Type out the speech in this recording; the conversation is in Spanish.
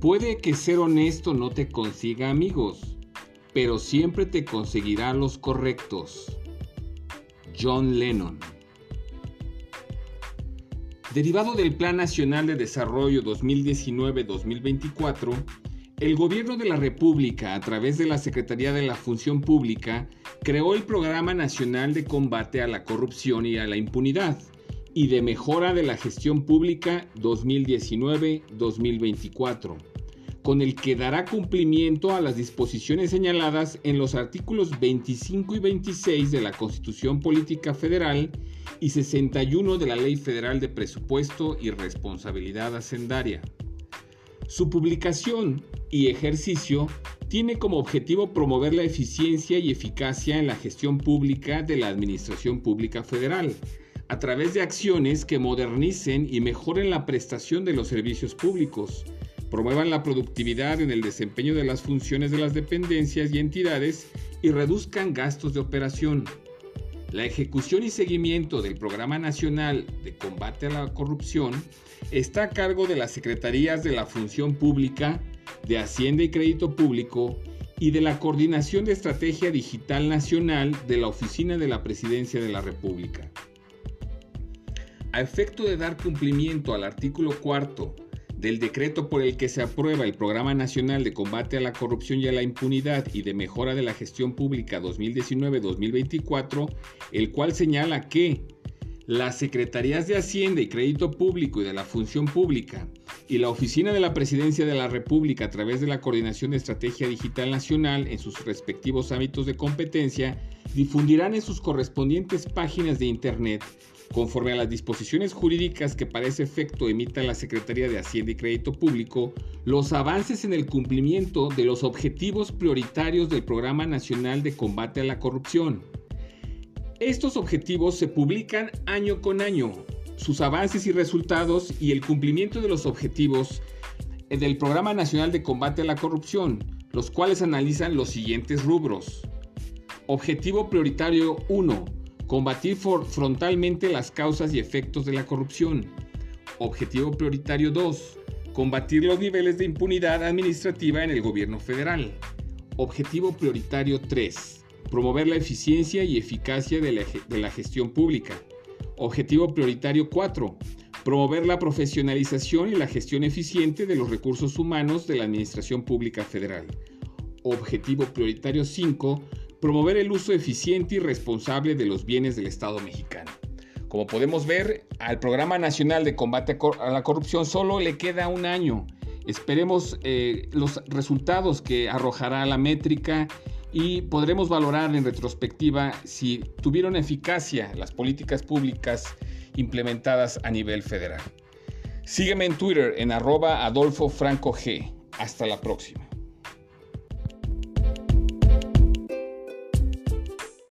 Puede que ser honesto no te consiga amigos, pero siempre te conseguirá los correctos. John Lennon. Derivado del Plan Nacional de Desarrollo 2019-2024, el Gobierno de la República, a través de la Secretaría de la Función Pública, creó el Programa Nacional de Combate a la Corrupción y a la Impunidad y de Mejora de la Gestión Pública 2019-2024 con el que dará cumplimiento a las disposiciones señaladas en los artículos 25 y 26 de la Constitución Política Federal y 61 de la Ley Federal de Presupuesto y Responsabilidad Hacendaria. Su publicación y ejercicio tiene como objetivo promover la eficiencia y eficacia en la gestión pública de la Administración Pública Federal, a través de acciones que modernicen y mejoren la prestación de los servicios públicos, promuevan la productividad en el desempeño de las funciones de las dependencias y entidades y reduzcan gastos de operación. La ejecución y seguimiento del Programa Nacional de Combate a la Corrupción está a cargo de las Secretarías de la Función Pública, de Hacienda y Crédito Público y de la Coordinación de Estrategia Digital Nacional de la Oficina de la Presidencia de la República. A efecto de dar cumplimiento al artículo cuarto del decreto por el que se aprueba el Programa Nacional de Combate a la Corrupción y a la Impunidad y de Mejora de la Gestión Pública 2019-2024, el cual señala que las Secretarías de Hacienda y Crédito Público y de la Función Pública y la Oficina de la Presidencia de la República a través de la Coordinación de Estrategia Digital Nacional en sus respectivos ámbitos de competencia difundirán en sus correspondientes páginas de Internet Conforme a las disposiciones jurídicas que para ese efecto emita la Secretaría de Hacienda y Crédito Público, los avances en el cumplimiento de los objetivos prioritarios del Programa Nacional de Combate a la Corrupción. Estos objetivos se publican año con año. Sus avances y resultados y el cumplimiento de los objetivos del Programa Nacional de Combate a la Corrupción, los cuales analizan los siguientes rubros. Objetivo prioritario 1 Combatir frontalmente las causas y efectos de la corrupción. Objetivo prioritario 2. Combatir los niveles de impunidad administrativa en el gobierno federal. Objetivo prioritario 3. Promover la eficiencia y eficacia de la, gestión pública. Objetivo prioritario 4. Promover la profesionalización y la gestión eficiente de los recursos humanos de la Administración Pública Federal. Objetivo prioritario 5 promover el uso eficiente y responsable de los bienes del Estado mexicano. Como podemos ver, al Programa Nacional de Combate a la Corrupción solo le queda un año. Esperemos eh, los resultados que arrojará la métrica y podremos valorar en retrospectiva si tuvieron eficacia las políticas públicas implementadas a nivel federal. Sígueme en Twitter en arroba Adolfo Franco G. Hasta la próxima.